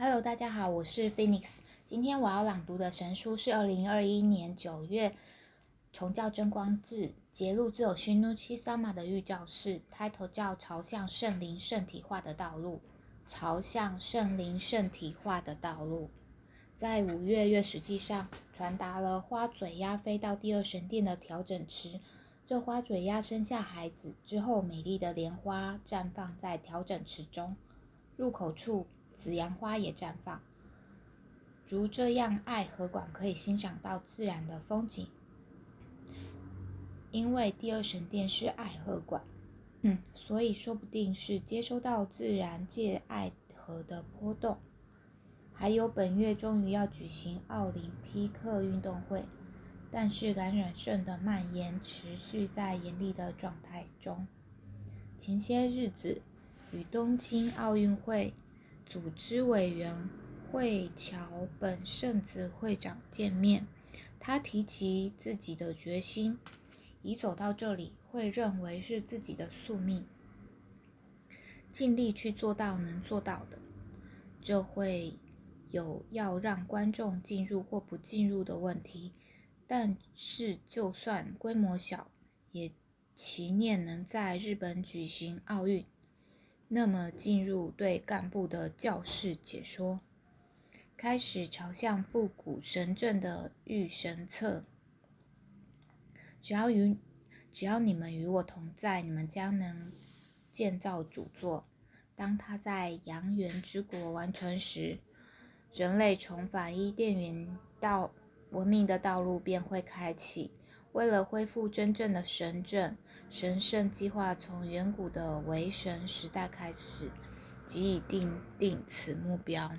Hello，大家好，我是 Phoenix。今天我要朗读的神书是二零二一年九月重教真光志节录自有勋努七萨玛的御教士，开头叫朝向圣灵圣体化的道路。朝向圣灵圣体化的道路，在五月月实际上传达了花嘴鸭飞到第二神殿的调整池。这花嘴鸭生下孩子之后，美丽的莲花绽放在调整池中，入口处紫阳花也绽放。如这样，爱河馆可以欣赏到自然的风景，因为第二神殿是爱河馆。嗯，所以说不定是接收到自然界爱河的波动。还有本月终于要举行奥林匹克运动会，但是感染症的蔓延持续在严厉的状态中。前些日子与东京奥运会组织委员会桥本圣子会长见面，他提起自己的决心，已走到这里。会认为是自己的宿命，尽力去做到能做到的。这会有要让观众进入或不进入的问题，但是就算规模小，也祈念能在日本举行奥运。那么进入对干部的教室解说，开始朝向复古神政的御神册，只要与。只要你们与我同在，你们将能建造主座。当他在阳元之国完成时，人类重返伊甸园道文明的道路便会开启。为了恢复真正的神政，神圣计划从远古的为神时代开始，即已定定此目标。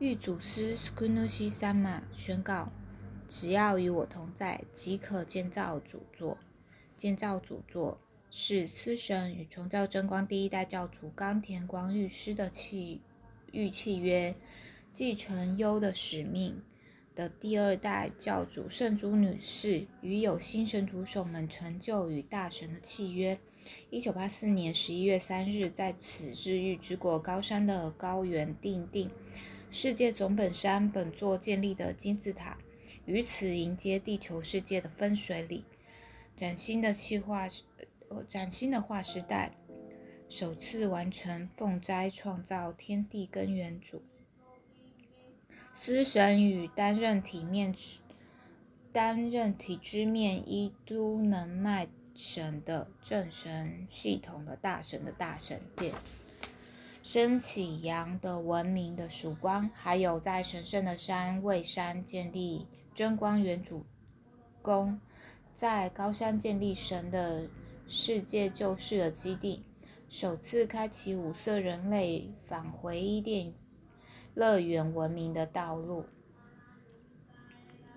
御祖师斯库努西三马宣告。只要与我同在，即可建造主座。建造主座是司神与重教真光第一代教主冈田光御师的契御契约，继承优的使命的第二代教主圣珠女士与有心神徒手们成就与大神的契约。一九八四年十一月三日，在此日玉之国高山的高原定定世界总本山本座建立的金字塔。于此迎接地球世界的分水岭，崭新的气化，呃，崭新的化时代，首次完成奉斋创造天地根源主，司神与担任体面，担任体之面一都能脉神的正神系统的大神的大神殿，升起阳的文明的曙光，还有在神圣的山蔚山建立。真光元主宫在高山建立神的世界救世的基地，首次开启五色人类返回伊甸乐园文明的道路。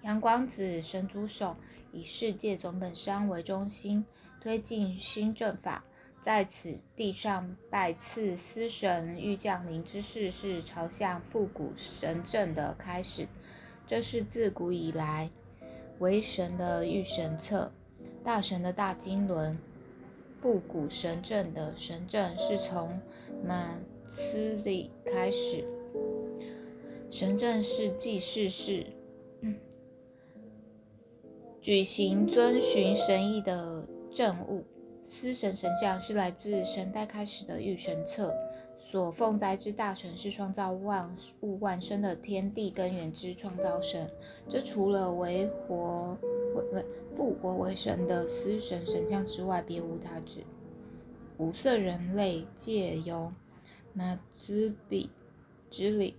阳光子神主手以世界总本山为中心，推进新政法，在此地上拜赐司神欲降临之事，是朝向复古神政的开始。这是自古以来为神的御神策，大神的大经轮，复古神阵的神阵是从马斯里开始。神阵是祭祀事，举行遵循神意的政务。司神神像是来自神代开始的御神册。所奉斋之大神是创造万物万生的天地根源之创造神，这除了为活为复活为神的司神神像之外，别无他指。五色人类借由马兹比之力，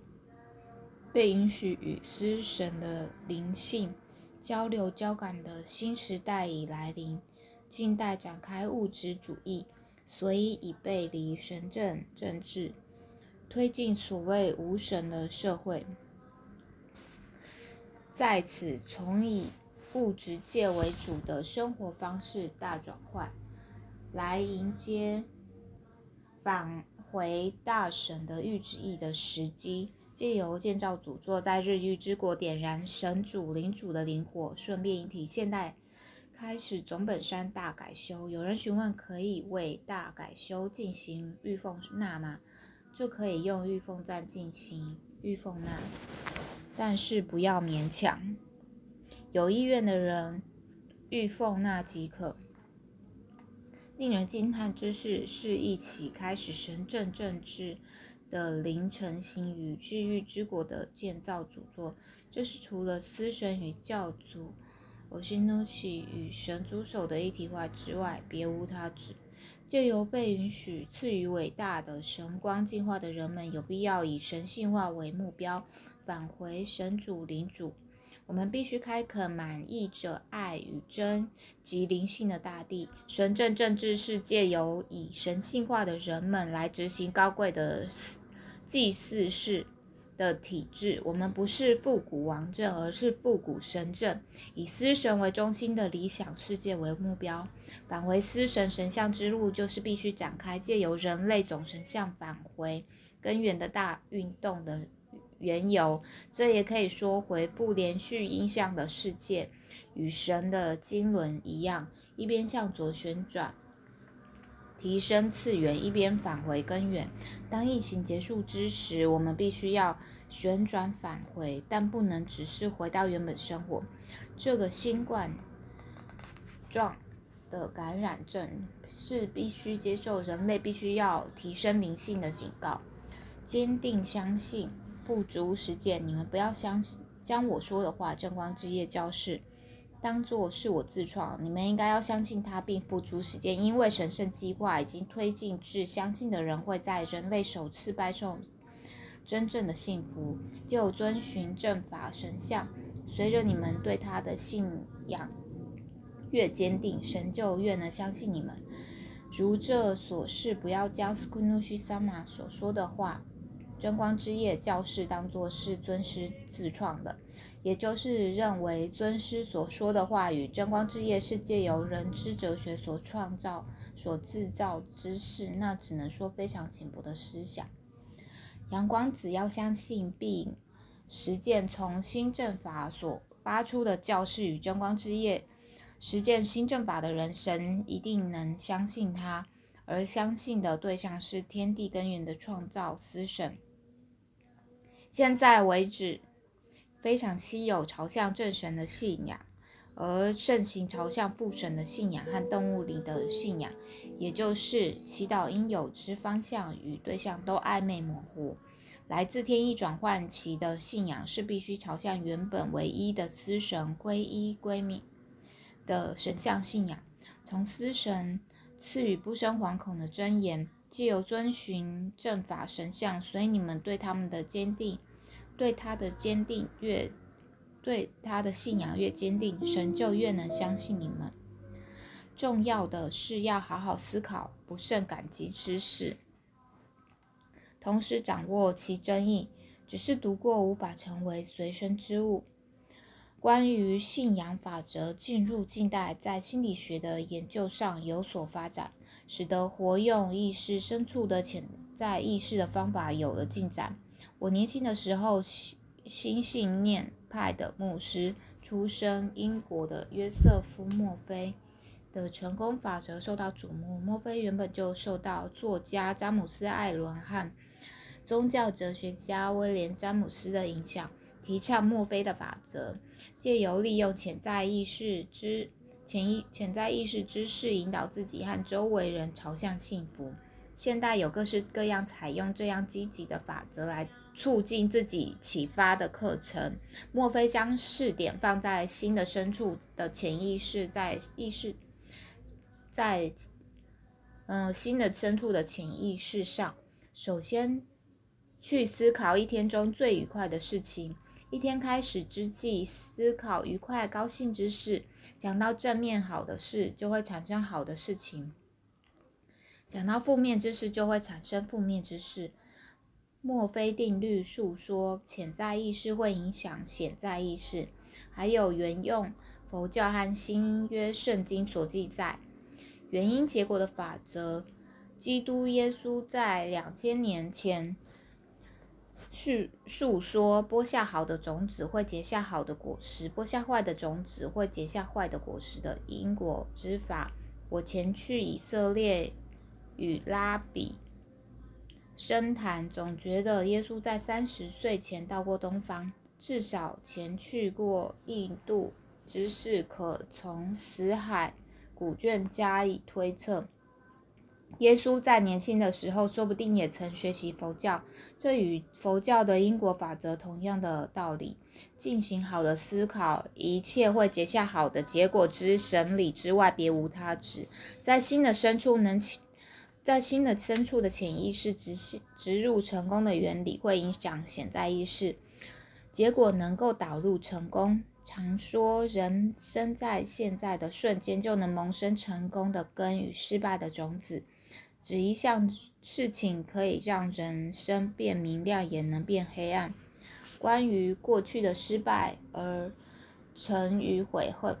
被允许与司神的灵性交流交感的新时代已来临，近代展开物质主义。所以已背离神政政治，推进所谓无神的社会，在此从以物质界为主的生活方式大转换，来迎接返回大神的御旨意的时机，借由建造主座在日月之国点燃神主领主的灵火，顺便引体现代。开始总本山大改修，有人询问可以为大改修进行御奉纳吗？就可以用玉凤赞进行玉凤纳，但是不要勉强。有意愿的人玉凤纳即可。令人惊叹之事是一起开始神正政治的灵成型与治愈之国的建造主作。这是除了司神与教主我西努奇与神族手的一体化之外，别无他旨。借由被允许赐予伟大的神光进化的人们，有必要以神性化为目标，返回神主领主。我们必须开垦满溢着爱与真及灵性的大地。神政政治是借由以神性化的人们来执行高贵的祭祀式。的体制，我们不是复古王政，而是复古神政，以司神为中心的理想世界为目标。返回司神神像之路，就是必须展开借由人类总神像返回根源的大运动的缘由。这也可以说，回复连续音像的世界，与神的经轮一样，一边向左旋转。提升次元，一边返回根源。当疫情结束之时，我们必须要旋转返回，但不能只是回到原本生活。这个新冠状的感染症是必须接受人类必须要提升灵性的警告。坚定相信，付诸实践。你们不要相将我说的话，正光之夜教示。当做是我自创，你们应该要相信他并付诸实践，因为神圣计划已经推进至相信的人会在人类首次拜受真正的幸福。就遵循正法神像，随着你们对他的信仰越坚定，神就越能相信你们。如这所示，不要将斯库努须萨玛所说的话，真光之夜教士当作是尊师自创的。也就是认为尊师所说的话语，真光之夜是借由人之哲学所创造、所制造之事，那只能说非常浅薄的思想。阳光子要相信并实践从新政法所发出的教士与真光之夜，实践新政法的人，神一定能相信他，而相信的对象是天地根源的创造思神。现在为止。非常稀有朝向正神的信仰，而盛行朝向父神的信仰和动物里的信仰，也就是祈祷应有之方向与对象都暧昧模糊。来自天意转换期的信仰是必须朝向原本唯一的司神归一归命的神像信仰，从司神赐予不生惶恐的真言，既有遵循正法神像，所以你们对他们的坚定。对他的坚定越，对他的信仰越坚定，神就越能相信你们。重要的是要好好思考不胜感激之事，同时掌握其真意。只是读过无法成为随身之物。关于信仰法则进入近代，在心理学的研究上有所发展，使得活用意识深处的潜在意识的方法有了进展。我年轻的时候，新信念派的牧师，出身英国的约瑟夫·墨菲的成功法则受到瞩目。墨菲原本就受到作家詹姆斯·艾伦和宗教哲学家威廉·詹姆斯的影响，提倡墨菲的法则，借由利用潜在意识之潜意潜在意识知识，引导自己和周围人朝向幸福。现代有各式各样采用这样积极的法则来。促进自己启发的课程，莫非将试点放在心的深处的潜意识，在意识，在嗯心的深处的潜意识上，首先去思考一天中最愉快的事情。一天开始之际，思考愉快、高兴之事，想到正面好的事，就会产生好的事情；想到负面之事，就会产生负面之事。墨菲定律述说，潜在意识会影响显在意识，还有原用佛教和新约圣经所记载原因结果的法则。基督耶稣在两千年前叙述说，播下好的种子会结下好的果实，播下坏的种子会结下坏的果实的因果之法。我前去以色列与拉比。深谈，总觉得耶稣在三十岁前到过东方，至少前去过印度之事，可从死海古卷加以推测。耶稣在年轻的时候，说不定也曾学习佛教，这与佛教的因果法则同样的道理。进行好的思考，一切会结下好的结果之神理之外，别无他旨。在心的深处能，在心的深处的潜意识植植入成功的原理，会影响潜在意识，结果能够导入成功。常说，人生在现在的瞬间，就能萌生成功的根与失败的种子。只一项事情可以让人生变明亮，也能变黑暗。关于过去的失败而沉于悔恨，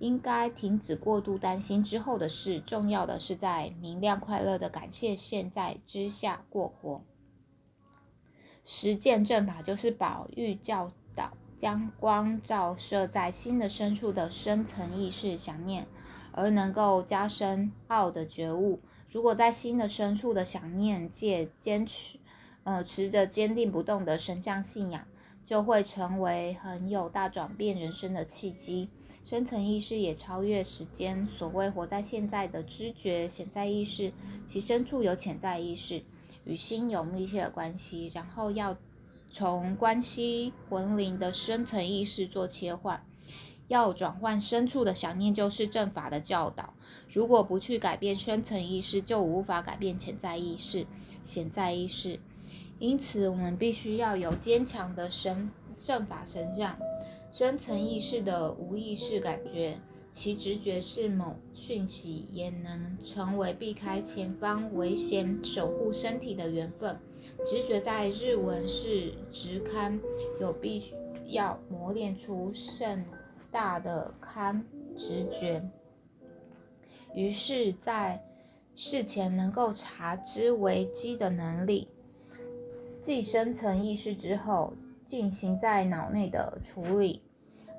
应该停止过度担心之后的事。重要的是在明亮快乐的感谢现在之下过活。实践正法就是宝玉教导，将光照射在心的深处的深层意识想念，而能够加深奥的觉悟。如果在心的深处的想念界坚持，呃，持着坚定不动的神像信仰，就会成为很有大转变人生的契机。深层意识也超越时间。所谓活在现在的知觉潜在意识，其深处有潜在意识，与心有密切的关系。然后要从关系魂灵的深层意识做切换。要转换深处的想念，就是正法的教导。如果不去改变深层意识，就无法改变潜在意识、潜在意识。因此，我们必须要有坚强的神正法神像。深层意识的无意识感觉，其直觉是某讯息，也能成为避开前方危险、守护身体的缘分。直觉在日文是直勘，有必要磨练出圣。大的堪直觉，于是，在事前能够察知危机的能力，继深层意识之后，进行在脑内的处理。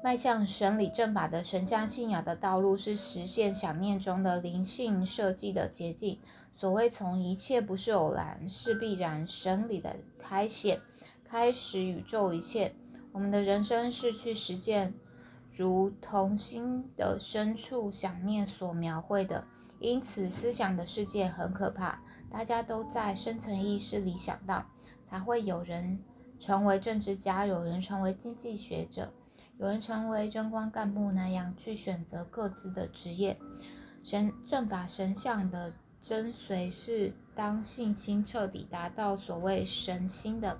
迈向神理正法的神像信仰的道路，是实现想念中的灵性设计的捷径。所谓从一切不是偶然，是必然。神理的开显，开始宇宙一切。我们的人生是去实践。如同心的深处想念所描绘的，因此思想的世界很可怕。大家都在深层意识里想到，才会有人成为政治家，有人成为经济学者，有人成为贞观干部那样去选择各自的职业。神正法神像的真髓是，当信心彻底达到所谓神心的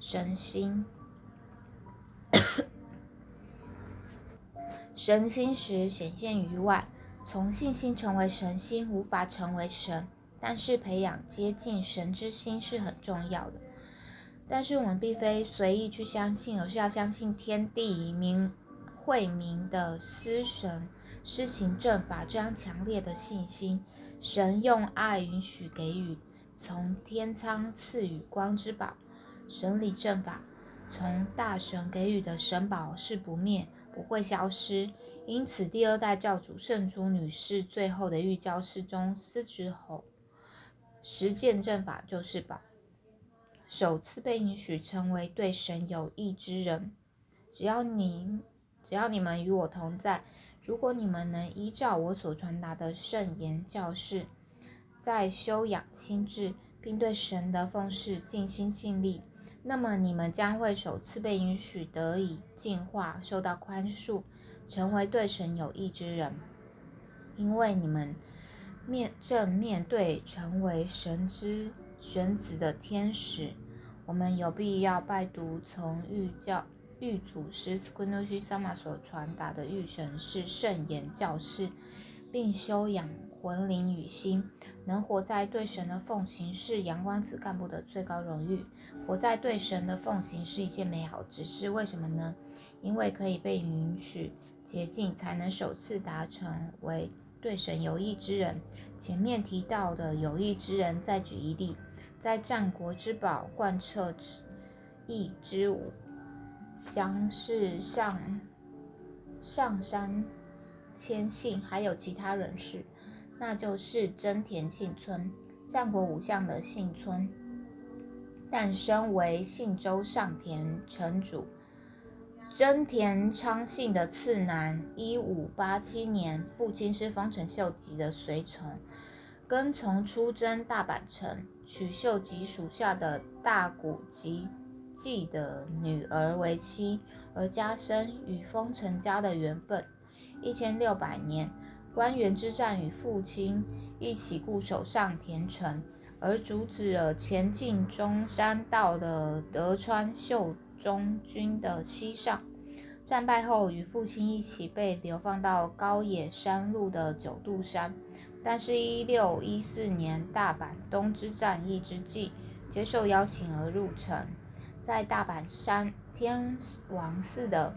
神心。神心时显现于外，从信心成为神心无法成为神，但是培养接近神之心是很重要的。但是我们并非随意去相信，而是要相信天地明慧明的思神施行正法这样强烈的信心。神用爱允许给予，从天仓赐予光之宝，神理正法从大神给予的神宝是不灭。不会消失，因此第二代教主圣珠女士最后的预教示中思之后，实践正法就是宝，首次被允许成为对神有益之人。只要您，只要你们与我同在，如果你们能依照我所传达的圣言教示，在修养心智，并对神的奉事尽心尽力。那么你们将会首次被允许得以进化，受到宽恕，成为对神有益之人，因为你们面正面对成为神之选子的天使。我们有必要拜读从玉教玉祖师 s q u i n o s h i Sama 所传达的玉神是圣言教士，并修养。魂灵与心，能活在对神的奉行是阳光子干部的最高荣誉。活在对神的奉行是一件美好之事。为什么呢？因为可以被允许捷径，才能首次达成为对神有益之人。前面提到的有益之人，再举一例，在战国之宝贯彻之义之武，将是上上山千信，还有其他人士。那就是真田幸村，战国武将的幸村。诞生为信州上田城主真田昌信的次男。一五八七年，父亲是丰臣秀吉的随从，跟从出征大阪城，娶秀吉属下的大谷吉继的女儿为妻，而加深与丰臣家的缘分。一千六百年，关原之战与父亲一起固守上田城。而阻止了前进中山道的德川秀忠军的西上。战败后，与父亲一起被流放到高野山路的九度山。但是，一六一四年大阪东之战役之际，接受邀请而入城，在大阪山天王寺的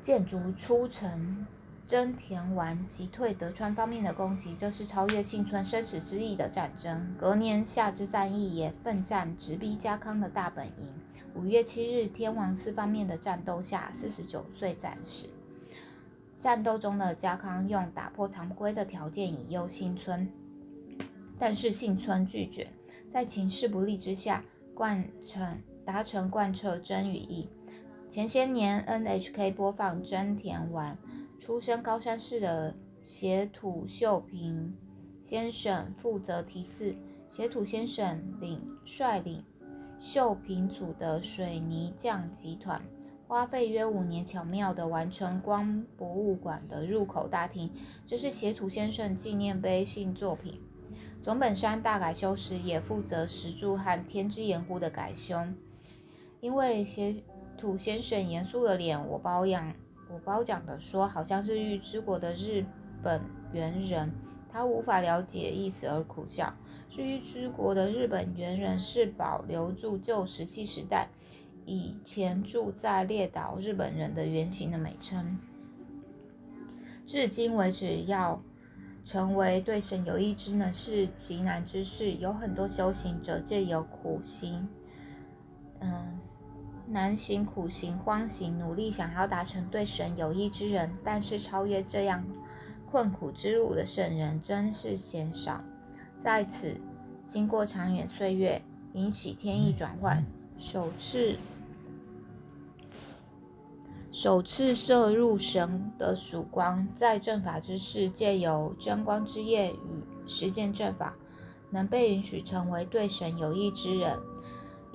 建筑出城。真田丸击退德川方面的攻击，这是超越幸村生死之役的战争。隔年夏之战役也奋战直逼家康的大本营。五月七日，天王寺方面的战斗下，四十九岁战死。战斗中的家康用打破常规的条件引诱幸村，但是幸村拒绝。在情势不利之下，贯彻达成贯彻真与义。前些年 NHK 播放真田丸。出身高山市的斜土秀平先生负责题字，斜土先生领率领秀平组的水泥匠集团，花费约五年，巧妙地完成光博物馆的入口大厅。这是斜土先生纪念碑性作品。总本山大改修时，也负责石柱和天之岩户的改修。因为斜土先生严肃的脸，我保养。我褒奖的说，好像是玉之国的日本猿人，他无法了解意思而苦笑。日玉之国的日本猿人是保留住旧石器时代以前住在列岛日本人的原型的美称。至今为止，要成为对神有益之能是极难之事，有很多修行者借由苦行，嗯。难行苦行荒行，努力想要达成对神有益之人，但是超越这样困苦之路的圣人真是鲜少。在此，经过长远岁月，引起天意转换，首次首次摄入神的曙光，在正法之世，借由真光之业与实践正法，能被允许成为对神有益之人。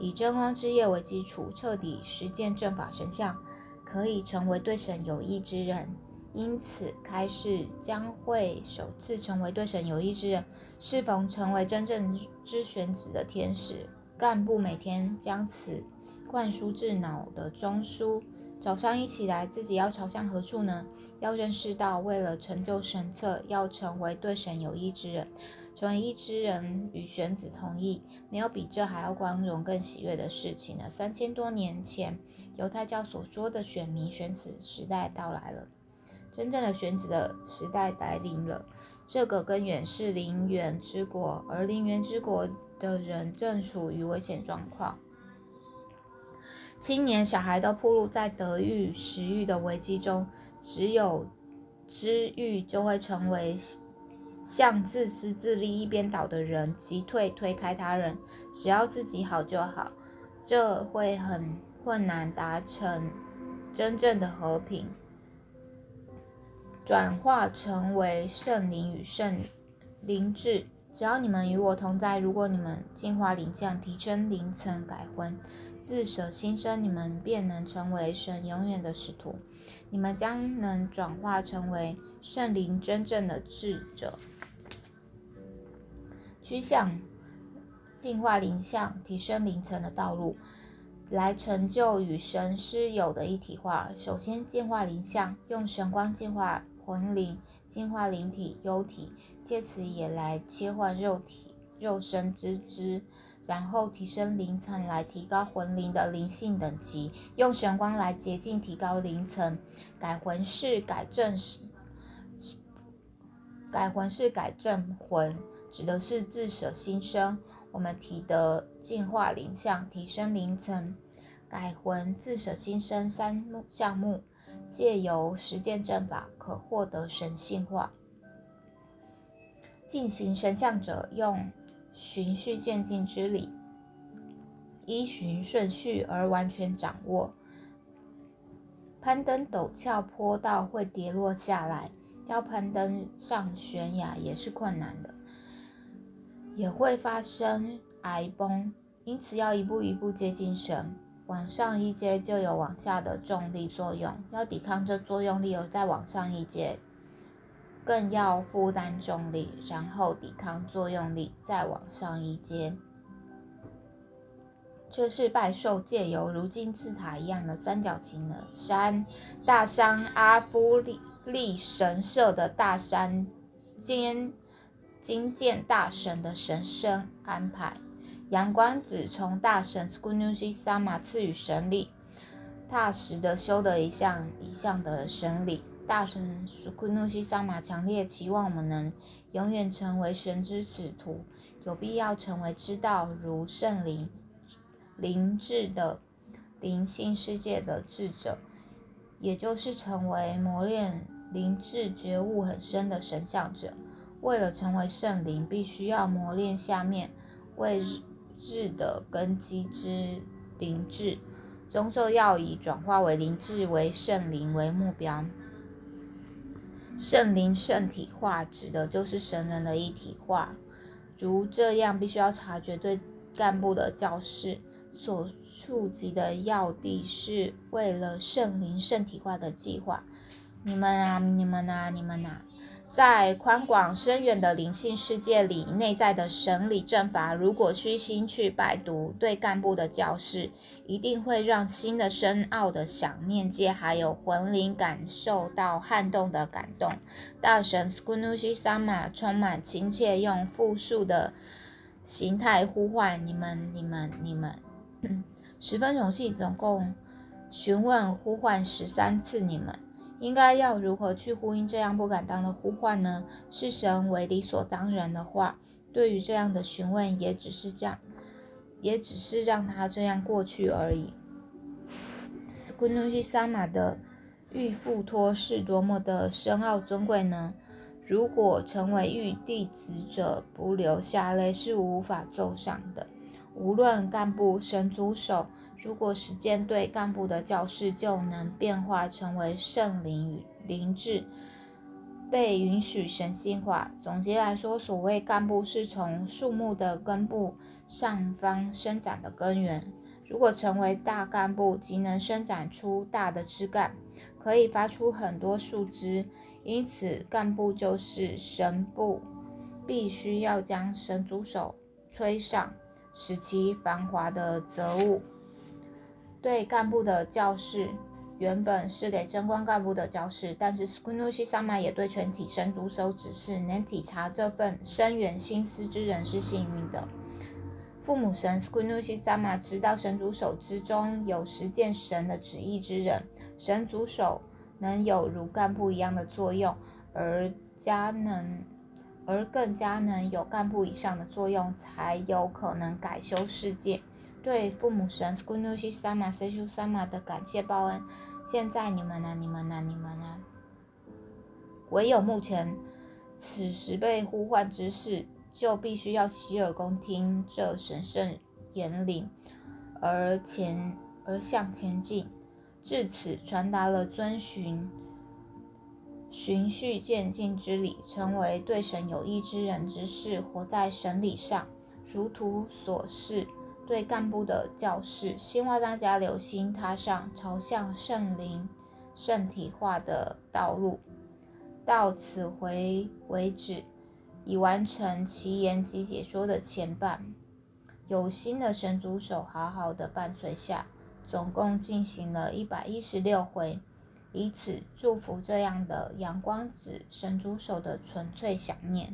以真光之业为基础，彻底实践正法神像，可以成为对神有益之人。因此，开示将会首次成为对神有益之人。是否成为真正之选子的天使干部，每天将此灌输至脑的中枢。早上一起来，自己要朝向何处呢？要认识到，为了成就神策，要成为对神有益之人。成为一之人与玄子同意，没有比这还要光荣、更喜悦的事情了。三千多年前，犹太教所说的选民选子时代到来了，真正的选子的时代来临了。这个根源是灵园之国，而灵园之国的人正处于危险状况。青年、小孩都暴露在得欲、食欲的危机中，只有知欲就会成为。向自私自利一边倒的人击退推开他人，只要自己好就好，这会很困难达成真正的和平，转化成为圣灵与圣灵智。只要你们与我同在，如果你们净化灵相，提升灵层，改魂，自舍心生，你们便能成为神永远的使徒。你们将能转化成为圣灵真正的智者。趋向净化灵相、提升灵层的道路，来成就与神师有的一体化。首先，净化灵相，用神光净化魂灵，净化灵体、幽体，借此也来切换肉体、肉身之知。然后提升灵层，来提高魂灵的灵性等级，用神光来洁净、提高灵层。改魂是改正是，改魂是改正魂。指的是自舍心生，我们提的净化灵相、提升灵层、改魂、自舍心生三目项目，借由实践正法，可获得神性化。进行神像者，用循序渐进之理，依循顺序而完全掌握。攀登陡峭坡道会跌落下来，要攀登上悬崖也是困难的，也会发生崖崩，因此要一步一步接近神。往上一阶就有往下的重力作用，要抵抗这作用力而再往上一阶，更要负担重力，然后抵抗作用力，再往上一阶。这是拜受借由如金字塔一样的三角形的山，大山阿夫利利神社的大山金金剑大神的神圣安排。阳光子从大神 Skunushi Sama 赐予神力，踏实的修得一项一项的神力。大神 Skunushi Sama 强烈期望我们能永远成为神之使徒，有必要成为知道如圣灵灵智的灵性世界的智者，也就是成为磨练灵智觉悟很深的神像者。为了成为圣灵，必须要磨练下面为日。智的根基之灵智，终究要以转化为灵智为圣灵为目标。圣灵圣体化指的就是神人的一体化。如这样，必须要察觉对干部的教示所触及的要地，是为了圣灵圣体化的计划。你们啊，你们啊，你们啊！在宽广深远的灵性世界里，内在的神理正法，如果虚心去拜读对干部的教示，一定会让新的深奥的想念界还有魂灵感受到撼动的感动。大神 Skunushi Sama 充满亲切，用复数的形态呼唤你们、你们、你们，十分荣幸，总共询问呼唤十三次你们。应该要如何去呼应这样不敢当的呼唤呢？是神为理所当然的话，对于这样的询问，也只是这样，也只是让他这样过去而已。斯库努西萨玛的玉布托是多么的深奥尊贵呢？如果成为玉弟子者不流下泪，是无法奏上的。无论干部神组手。如果实践对干部的教示就能变化成为圣灵与灵智，被允许神性化。总结来说，所谓干部是从树木的根部上方生长的根源。如果成为大干部，即能生长出大的枝干，可以发出很多树枝。因此，干部就是神部，必须要将神主手吹上，使其繁华的泽物。对干部的教示原本是给贞观干部的教示，但是 Skunushi Sama 也对全体神主手指示：能体察这份深远心思之人是幸运的。父母神 Skunushi Sama 知道神主手之中有实践神的旨意之人，神主手能有如干部一样的作用，而加能，而更加能有干部以上的作用，才有可能改修世界。对父母神 Skunushi Sama seshu Sama 的感谢报恩，现在你们呢？你们呢？你们呢？唯有目前此时被呼唤之事，就必须要洗耳恭听这神圣言领，而前而向前进。至此，传达了遵循循序渐进之理，成为对神有益之人之事，活在神理上，如图所示。对干部的教示，希望大家留心踏上朝向圣灵圣体化的道路。到此回为止，已完成其言及解说的前半。有心的神主手好好的伴随下，总共进行了一百一十六回，以此祝福这样的阳光子神主手的纯粹想念。